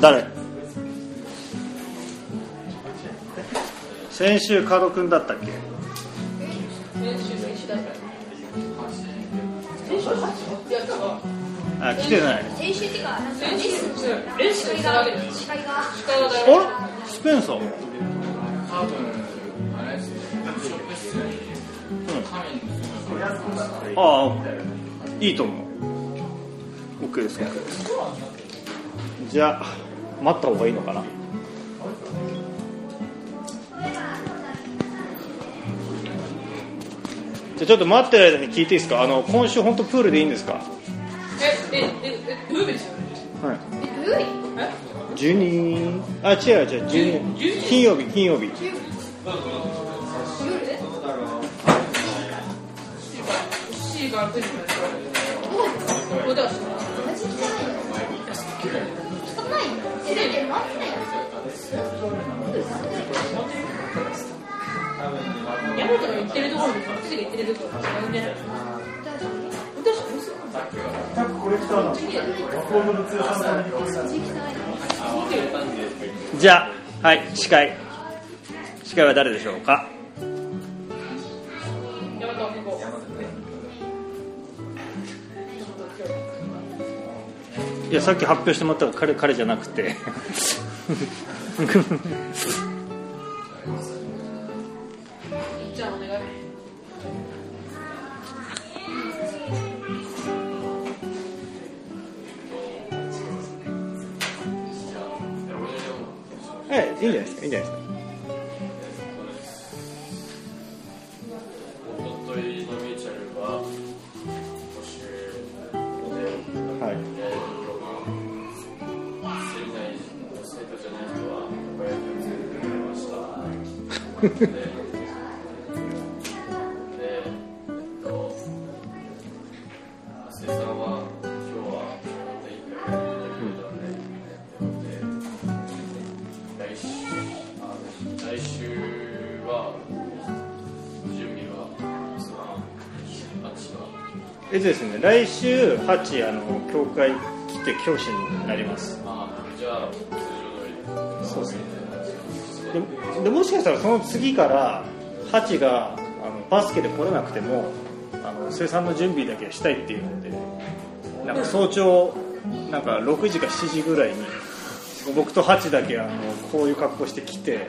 誰？先週カロ君だったっけ？あ来てない。先週っていうか、なんか練習練習司会が司会スペンサー？多分あああいいと思う。OK です。す。じゃあ待った方がいいのかな？じゃあちょっと待ってる間に聞いていいですか？あの今週本当プールでいいんですか？え、え、え、え、土曜日ですよねはい。え、土曜日え12あ違う違う12金曜日金曜日。夜ヤマトが言ってるところと私が言ってるところが違うんじゃない私は嘘じゃあはい司会。司会は誰でしょうか？いやさっき発表してもらったら彼彼じゃなくて。じゃあお願いはいいいんじゃないですかいいんじゃないですか。とですね。来週8あの教会来て教師になります。あじゃあ通常通り。そうですねでもしかしたらその次から8があのバスケで来れなくてもあの生産の準備だけしたいっていうのでなんか早朝なんか6時か7時ぐらいに僕と8だけあのこういう格好して来て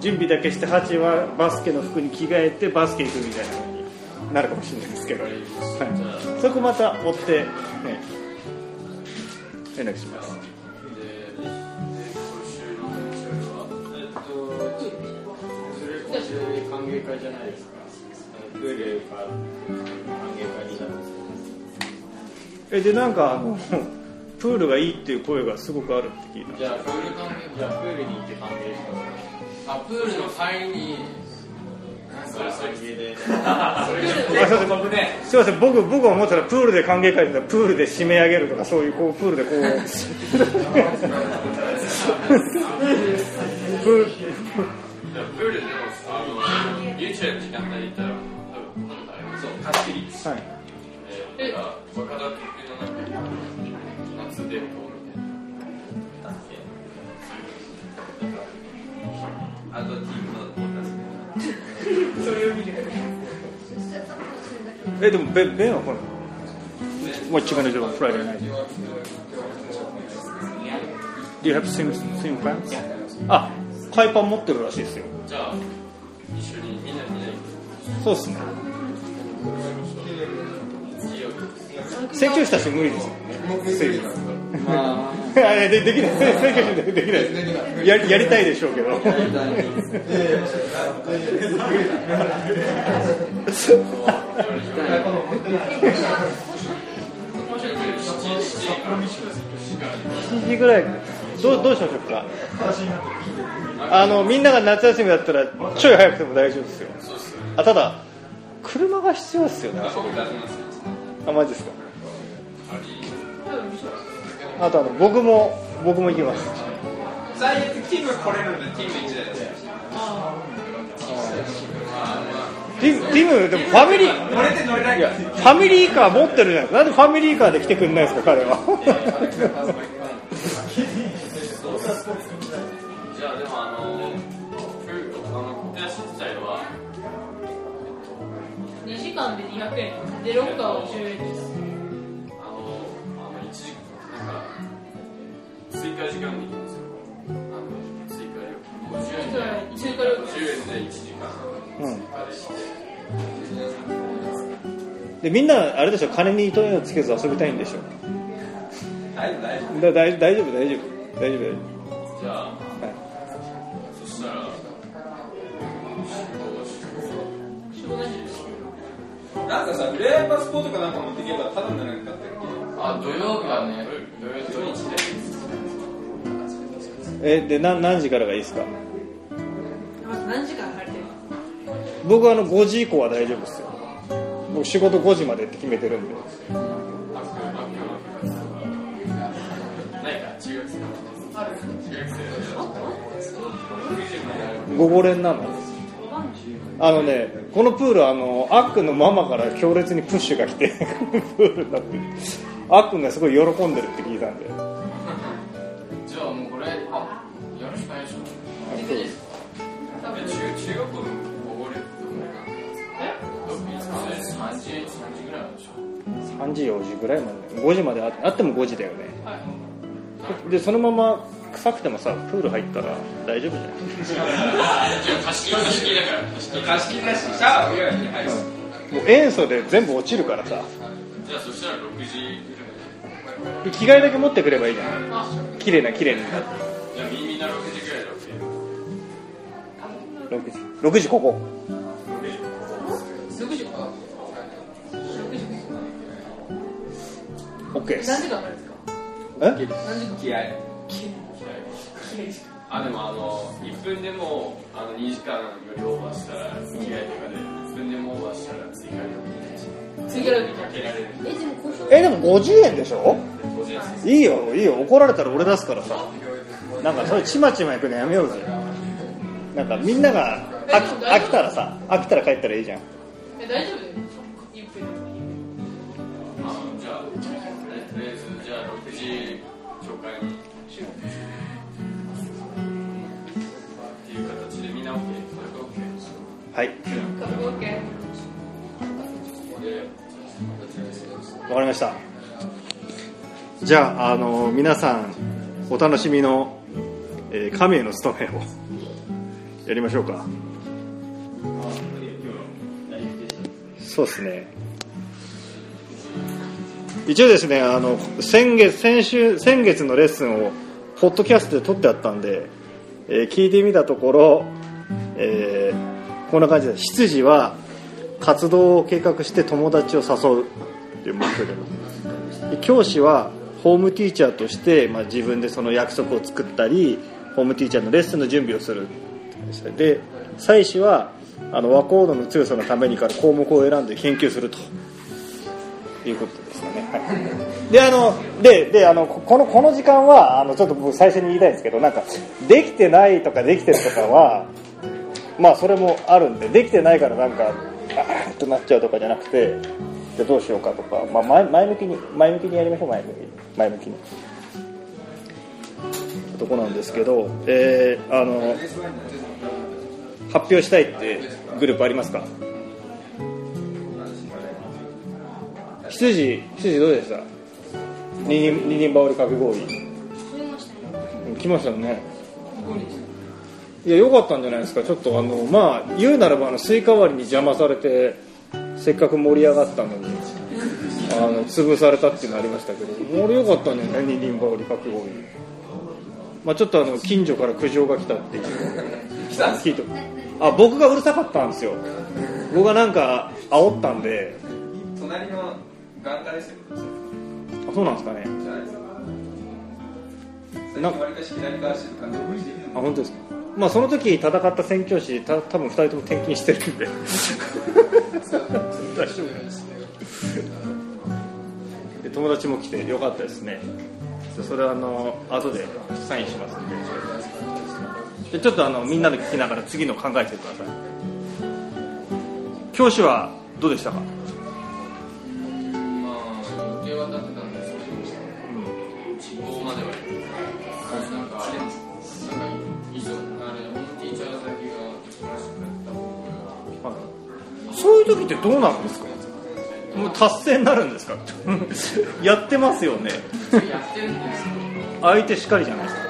準備だけして8はバスケの服に着替えてバスケ行くみたいなのになるかもしれないですけど、そこまた追って、ね、連絡します。じゃないですかあのプールか歓迎会になるんですえでなんかあのプールがいいっていう声がすごくあるって聞いた。じゃあプール歓迎じゃあプールに行って歓迎してくださいあプールの帰りに。であすいません僕ね。すいません。僕僕は思ったらプールで歓迎会でプールで締め上げるとかそういうこうプールでこう。プール時間帯に行ったら多分なんかあれそう貸し切りはい。えー、だから若田君のなんか夏でこうみたいなあとチームのそれを見てえでもベベンは What you gonna do on Friday night? Do you have same, same plans? あ海パン持ってるらしいですよ。じゃあそうっすね。いいよ宣教師たち無理ですよね。聖地なんです。か あでできない。でできないですややりたいでしょうけど。7時ぐらい。どうどうしましょうか。あのみんなが夏休みだったらちょい早くても大丈夫ですよあただ車が必要ですよね。あマジですか？あとあの僕も僕も行きます。最悪ティム来れるんでティム1台でティティムでもファミリー乗れて乗れない。ファミリーカー持ってるじゃないですか。なんでファミリーカーで来てくんないですか彼は 200円でロッカーは10円でしたあの、あの、一時なんか、追加時間でいいんですよ。あの、追加料金。50円で、追加料金50円で1時間うん追加でして、でみんなあれでしょ金に糸をつけず遊びたいんでしょ大丈夫大丈夫だ大大丈夫大丈夫大丈夫じゃあ、レーパスポートかなんか持っていけばただじゃなかったっあ、土曜日はね、土曜日土日で。えで何何時からがいいですか？何時間入ってる僕はあの5時以降は大丈夫ですよ。僕仕事5時までって決めてるんで。あ、あ、ないか、中学生。ある中学生。ごごれんなの？あのねこのプールあのあっくんのママから強烈にプッシュが来て プールになって。るあっくんがすごい喜んでるって聞いたんで。じゃあもうこれ、あ、やるしかないでしょ。そうですえ中中学校のおごれってどこえ？3時、3時ぐらいなんでしょ。3時4時ぐらいまで。5時までああっても5時だよね。はい。でそのまま臭くてもさプール入ったら大丈夫じゃないじゃあ貸し切り、貸し切りだから。貸し切りだしシャワーぐらいに入るもう塩素で全部落ちるからさ。じゃあそしたら6時ぐらい。着替えだけ持ってくればいいじゃん。あ綺麗な綺麗になって。じゃあみみんな6時ぐらいだっけ6時6時ここ。6時か6時 OK です。何時間ですか？え？何時間気合い？あ、でもあの、1分でもあの2時間よりオーバーしたら、着替えとかで、1分でもオーバーしたら追加料次から見て金かけられる。えでも交渉えでも50円でしょ？50円です。いいよいいよ。怒られたら俺出すからさ。なんかそれちまちま行くのやめようぜ。なんかみんなが飽き飽きたらさ飽きたら帰ったらいいじゃん。え大丈夫？はい、わかりました。じゃああの皆さんお楽しみの、えー神への務めを やりましょうか。そうですね。一応ですねあの先月先週先月のレッスンをポッドキャストで撮ってあったんで、えー聞いてみたところ、えーこんな感じで執事は活動を計画して友達を誘う。っていう目標で教師はホームティーチャーとして、まあ、自分でその約束を作ったりホームティーチャーのレッスンの準備をする。で祭司はあの和コードの強さのためにから項目を選んで研究すると。いうことですかね、はい、であのでであのここのこの時間はあのちょっと僕最初に言いたいんですけどなんかできてないとかできてるとかはまあそれもあるんでできてないからなんかあーっとなっちゃうとかじゃなくてじゃあどうしようかとか、まあ、前前向きに前向きにやりましょう前向きに。前向きに。とこなんですけど、えーあの発表したいってグループありますか？羊羊どうでした？二人二人羽織かき氷増えましたね来ましたねいや良かったんじゃないですか。ちょっとあのまあ言うならばあのスイカ割りに邪魔されてせっかく盛り上がったのにあの潰されたっていうのありましたけど俺良かったんじゃない？二人羽織かき氷まあちょっとあの近所から苦情が来たっていう。聞いて。あ僕がうるさかったんですよ。僕がなんか煽ったんで。隣の眼科ですよ。あそうなんですかね。あ本当ですか？まあその時戦った宣教師た多分2人とも転勤してるんで。で友達も来てよかったですね。でそれはあの後でサインしますんで。でちょっとあのみんなで聞きながら次の考えてください。教師はどうでしたか、時ってどうなるんですか？もう達成になるんですか？やってますよね。相手しかりじゃないですか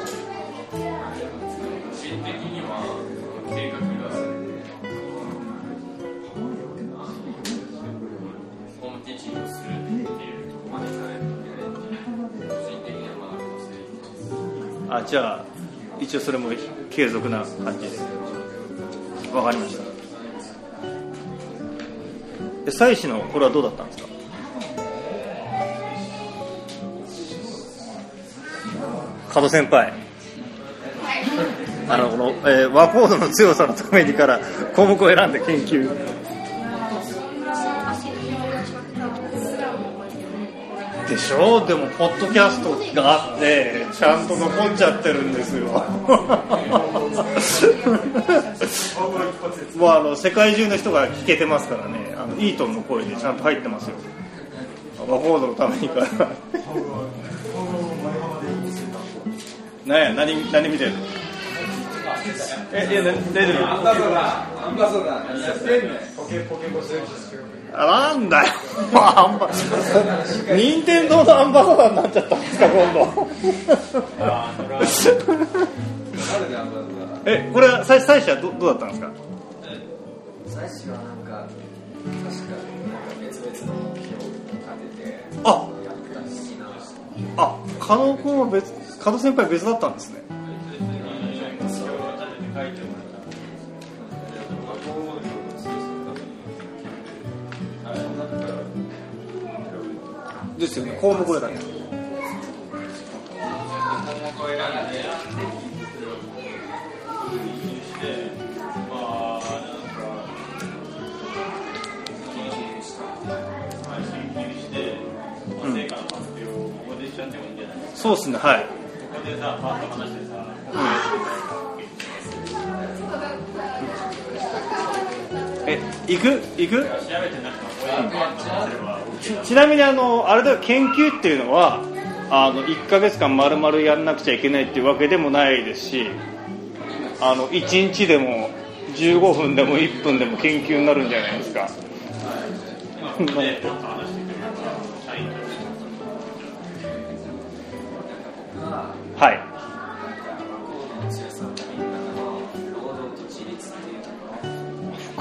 あじゃあ一応それも継続な感じで。わかりましたで妻子のこれはどうだったんですか？加藤先輩。あのこの、えー和コードの強さのためにから項目を選んで研究。でしょ？でもポッドキャストがあってちゃんと残っちゃってるんですよ。もうあの世界中の人が聞けてますからね。あのイートンの声でちゃんと入ってますよ。ワコードのためにから。何や何何見てるの？えいやな大丈アンバサダー、アンバサダー、何やってんねん。夫あなんだよ。アンバ任天堂のアンバサダーになっちゃったんですか今度。えこれは最最初はどどうだったんですか？最初はなんか確か別々の目標を立ててあ。やったしなあ加納君は別加納先輩別だったんですね。ですよね。項目だけ項目を選んでそうっすねはい。え行く？行く？ちなみにあのあれだ研究っていうのはあの1ヶ月間丸々やんなくちゃいけないっていうわけでもないですしあの1日でも15分でも1分でも研究になるんじゃないですか。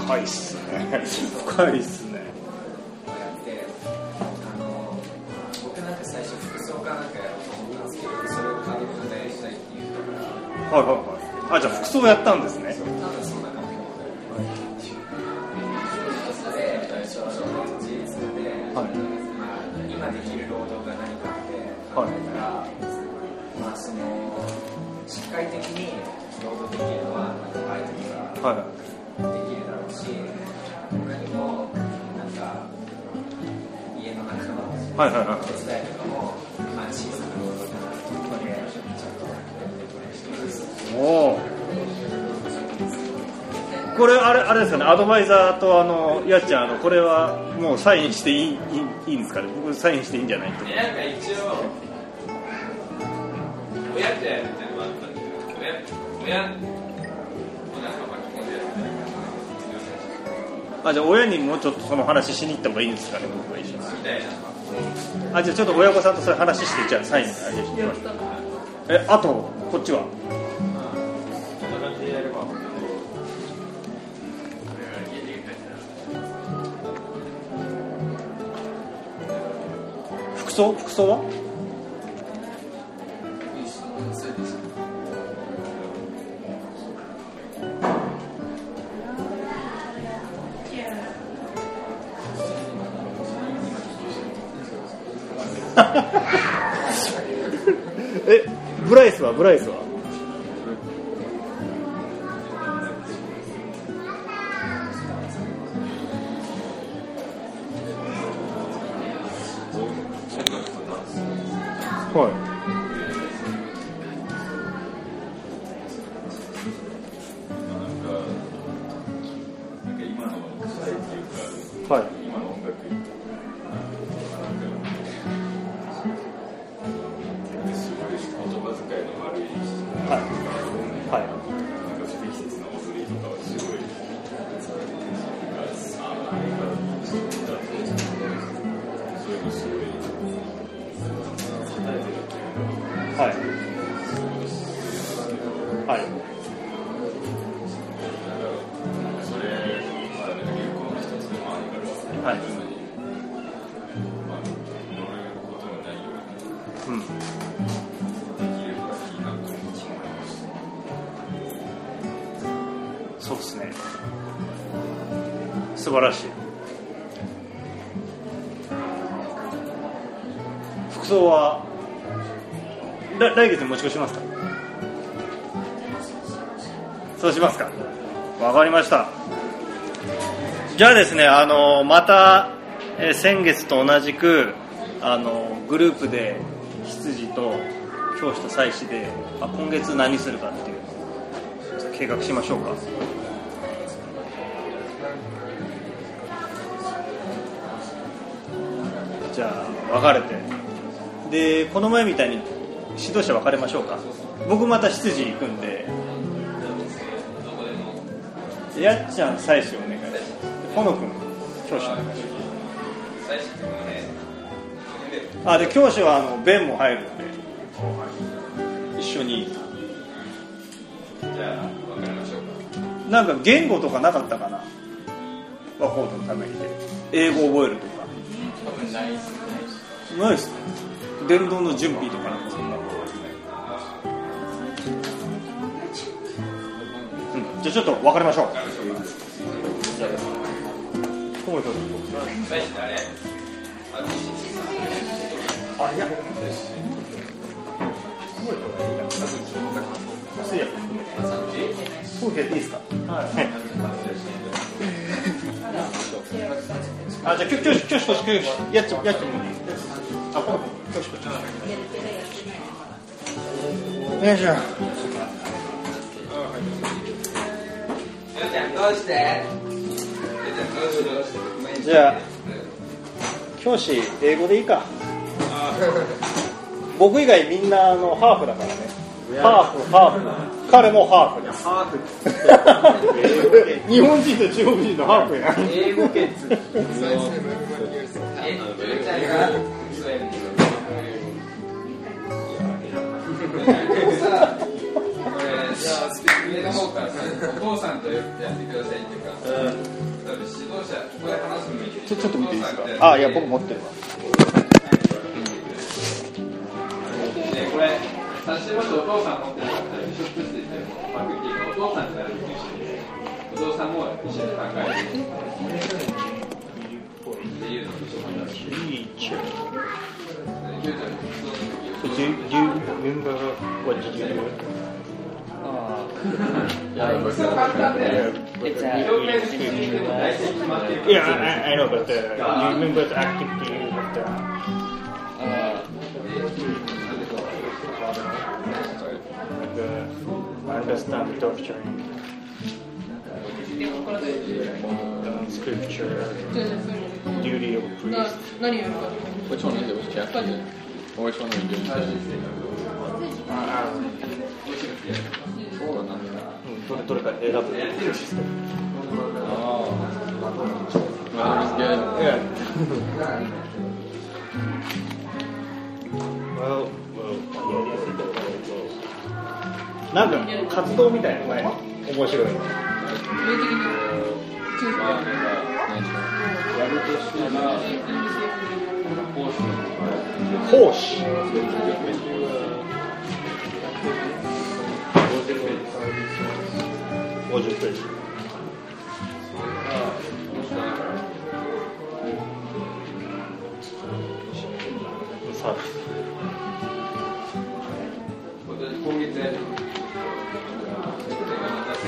深いっすね。深いっすね。やってあの僕なんか最初服装かなんかやろうと思ったんですけどそれを軽くでしたいって言うからはいはいはい。あじゃあ服装やったんですね。多分そんな感じで労働と自立で、はいまあ、今できる労働が何かって考えたら、まあその的に労働できるのはバイトとかはいはいはいはい。手伝いとかも、まあ、小さな労働かなと思ってちゃんとやってますおおこれあれあれですかねアドバイザーとあのやっちゃんあのこれはもうサインしていいいいいいんですかね？僕サインしていいんじゃない？とでなんか一応親ってもあったんだけど親親あじゃあ親にもうちょっとその話しに行った方がいいんですかね僕が一緒に。みたいなあじゃあちょっと親御さんとそれ話してじゃあサインあげてみましょうえあとこっちは？服装？服装は？スはブライスは。はい、はい。晴らしい。服装は来月に持ち越しますか？そうしますか。わかりました。じゃあですねあのまた、え先月と同じくあのグループで執事と教師と祭司であ今月何するかっていう計画しましょうか。じゃあ分かれて。でこの前みたいに指導者分かれましょうか。僕また執事行くんで。やっちゃん祭司お願いほのくん教師お願いしますあで教師はあの弁も入るんで。一緒に。じゃあ分かりましょうか。なんか言語とかなかったかな。ワコードのためにで英語覚えると分ないです。ねないっすね伝道の準備とかなんかそん。なことう。ん、じゃあちょっと分かりましょう小森君最初誰あい。やそうい。やそうやってい。い。ですかはいあじゃあ教師教師教師教師教師やっちやっちあこの教師教師よいしょ。じゃあ教師英語でいいか。僕以外みんなあのハーフだからね。ハーフハーフ。彼もハーフです。ハーフ日本人と中国人のハーフや。英語圏これじゃあ上の方からさお父さんとやってくださいっていうか多分指導者ここで話すのもいいけどちょっと見ていいですか？あいや僕持ってるわ。ねこれ差しもしお父さん持ってなからビショップしててもパクっていうかお父さんからできるしお父さんも一緒に考えるっていうのをビショップだし Teacher ゆうちゃんそういう時 Do, do you remember what did you do? そう簡単で表現的にでも大体決まってるから Yeah, I, I know, but uh, you remember the activity with the, like I understand torturing, uh, scripture, duty of な priest. 何やるか Which one is it? Which chapter is it? Or which one are you doing today? そうだな。うんどれどれか選ぶ。 Oh. Well, it was good. Yeah. well, well, なんか活動みたいなね、面白い。の。奉仕。50ページ。サービス。今月プ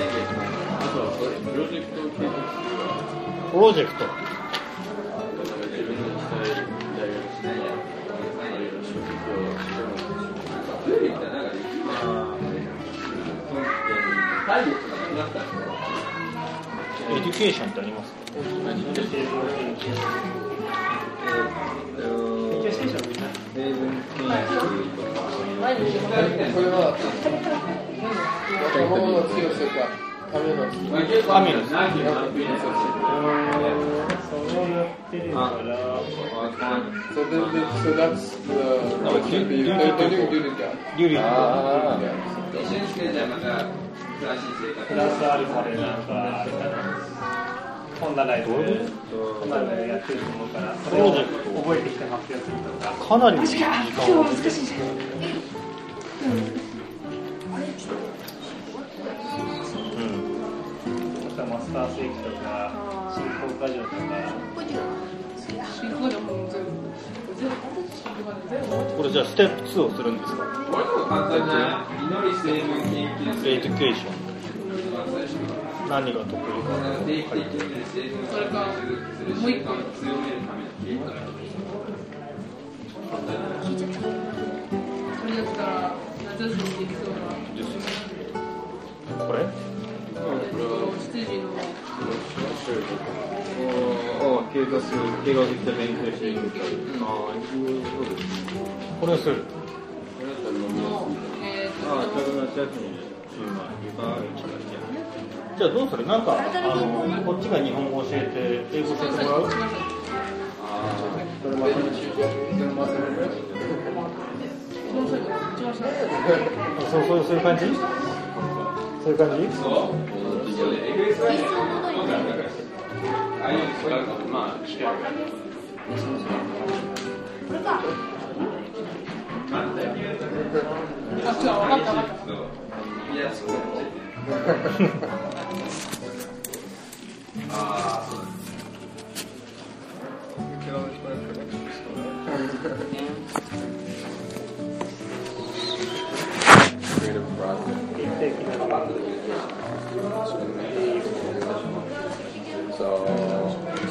ロジェクト。エデュケーションってありますか？か、なんか、あれかな、本棚で、本棚でやってると思うから、それを覚えてきて発表するとか。かなり難しいじゃんうん。マスター世紀とか、新興過剰とか、これじゃあステップ2をするんですか？これとか簡単じゃない？祈り成分研究エデュケーション。何が得意？か。れかもう一個習慣を強めるためにそれだったら夏休みできそうな。これ？執事のああ、計画する、計画的な勉強していくみたいな。ああ、そうです。これをする。のえーああ、とちょうど夏休みで、今、床が一番じゃあどうするなんか、あの、こっちが日本語教えて、英語教えてもらうああそれまでそれまとめて。そうそうそういう感じそういう感じそうああいうの違うかもまああ違う分かった分かったそういやそうああそうだ You can always buy for next week's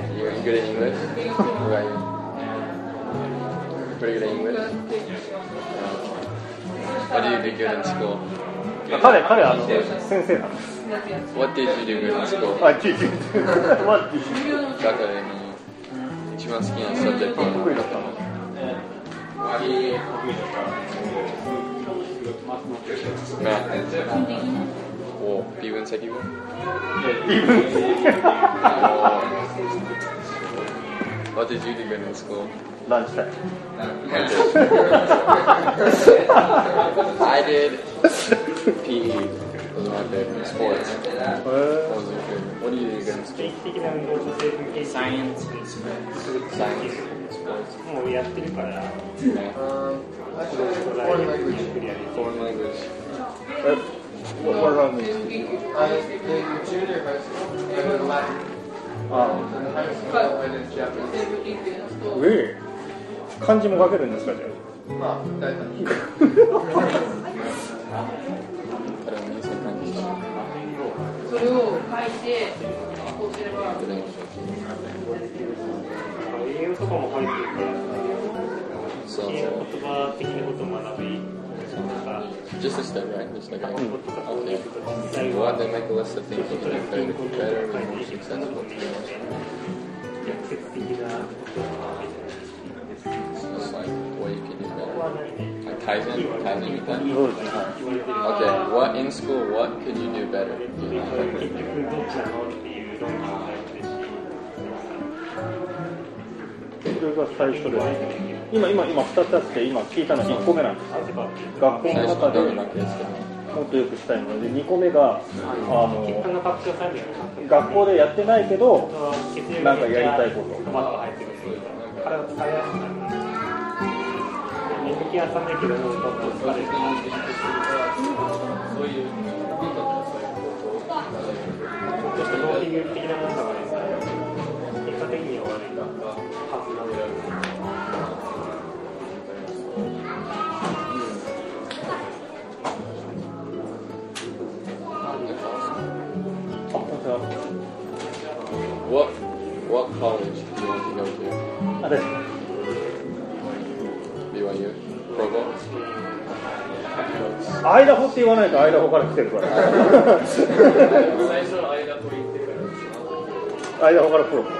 私のプロジェクトで You're good at English? You? Pretty good at English? What do you do good in school? 彼、彼、あの、先生なんです。What did you do good in school? あ、聞いてる。What did you- 学科で一番好きなサブジェクトは得意だったのマお微分積分微分 What did you do good in school? ランチタイム。I did PE. Those are my favorite sports. Those are your favorite. What do you do good in 定 school? 期的な運動と成分研究。サイエンス。Science. Sports. もうやってるから、Okay. Um, それ actually, を foreign language. クリアできる Foreign language. What, what around this? I, in junior high school, I did Latin. あ In high school, I did Japanese. あ、上漢字も書けるんですか、じゃあまあ、大体。それを書いてこうすればあ。英語とかも書いてるから、そう言そう。葉的なことを学び、Just a step, right? Just like 学校とかそういう Okay. こと実際 Go は out there, make a list of things you can do better, better and more successful. 逆説的なことを書いて Just like what you can do ここは better. ないね。Like Kaizen, Kaizen みたいな。そうですね、はい。言われてる Okay, what in school, what could you do better? 結局どっちなのっていう論議もあるし、それが最初で、今、今、今2つあって、今聞いたの1個目なんですよ。学校の中で。もっとよくしたいので、2個目が、あの、学校でやってないけど、なんかやりたいこと。ちょっと疲れる。そういうちょっとノーティング的なものだから間がる。アイダホって言わないとアイダホから来てるから。最初アイダホ行ってから。アイダホからプロ。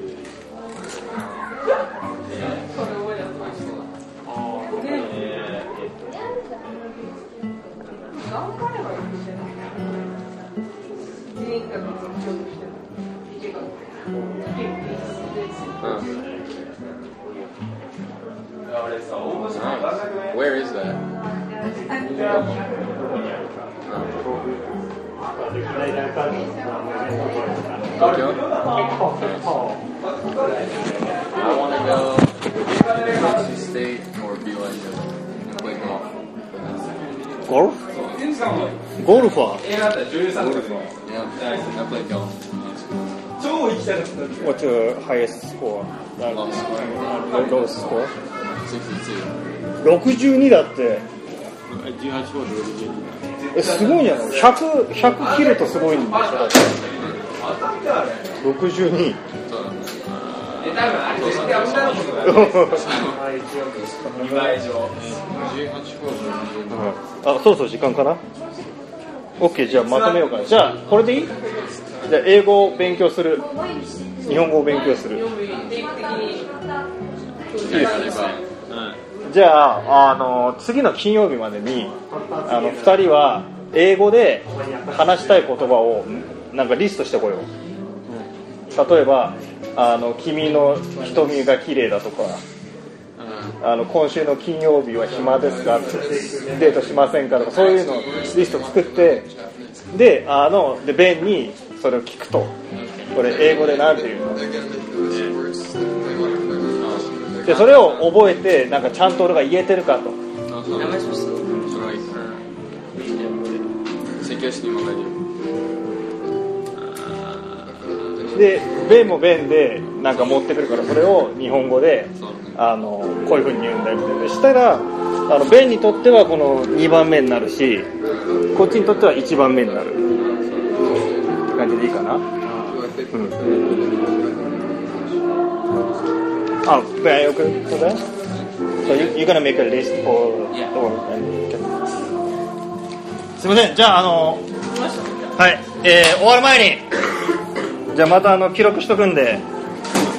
Where is that? Tokyo? I want to go to state or BYU and play golf. Golf? Golfer? Golfer. What's your highest score? Low score. Lowest score? 62. 62だって18ホール62えすごいんじゃない 100, 100切るとすごいんでしょだって62そうだね。え多分あれ絶対女の子とか見栄え上18ホール62。あそうそう時間かな？OK じゃあまとめようかじゃあこれでいい？じゃあ英語を勉強する。日本語を勉強する。読む定期的にやれば。じゃああの次の金曜日までにあの2人は英語で話したい言葉をなんかリストしてこよう。例えばあの「君の瞳が綺麗だとかあの今週の金曜日は暇ですかデートしませんかとかそういうのをリスト作ってであのでベンにそれを聞くと。これ英語でなんていうの？でそれを覚えてなんかちゃんと俺が言えてるかと。で。ベンもベンでなんか持ってくるからそれを日本語であのこういうふうに言うんだよみたいなしたらあのベンにとってはこの2番目になるしこっちにとっては1番目になる。って感じでいいかな。うん。あ、ベンよくこれ So you, you're gonna make a list for or すいません。じゃああのはい、えー終わる前に。じゃあまたあの記録しとくんで、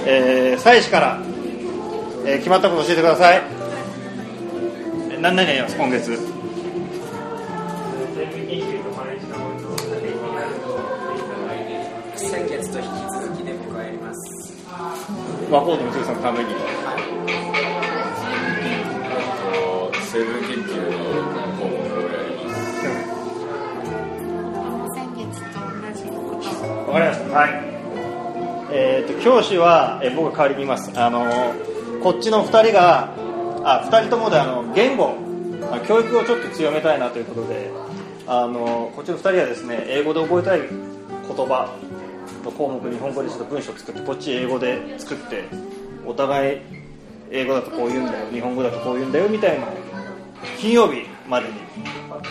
えー、祭司から、えー決まったこと教えてください。え何々やります今月。先月と引き続きで僕はやります和光のさんのために。夫。成分研究の項目をやります。先月と同じことわかりました。はい。えっ、と教師は、えー僕が代わりに言います。あのこっちの二人があ二人ともであの言語あ教育をちょっと強めたいなということで、あのこっちの二人はですね英語で覚えたい言葉の項目日本語でちょっと文章作ってこっち英語で作ってお互い英語だとこう言うんだよ日本語だとこう言うんだよみたいな金曜日までに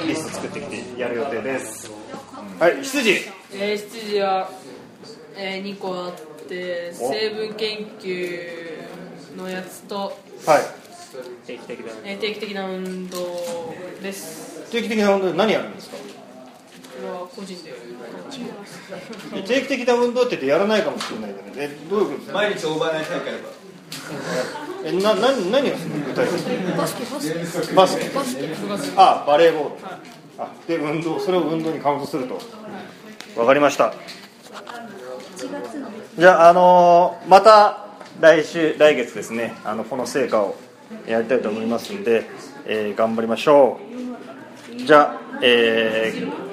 リスト作ってきてやる予定です。はい、羊。えー、7時は、えー、2個あって成分研究のやつと、はい。えー定期的な運動です。定期的な運動で何やるんですか？これは個人でやってます。定期的な運動って言ってやらないかもしれないけどえどういうことですか？毎日オーバーナイト大会とか。えな何何をするの？具体的に。バスケバスケ。バスケ。バスケ。あバレーボール。あで運動それを運動にカウントすると。わかりました。1月の。じゃあ、あのーまた来週来月ですねあのこの成果をやりたいと思いますんで、えー頑張りましょう。じゃあ、えー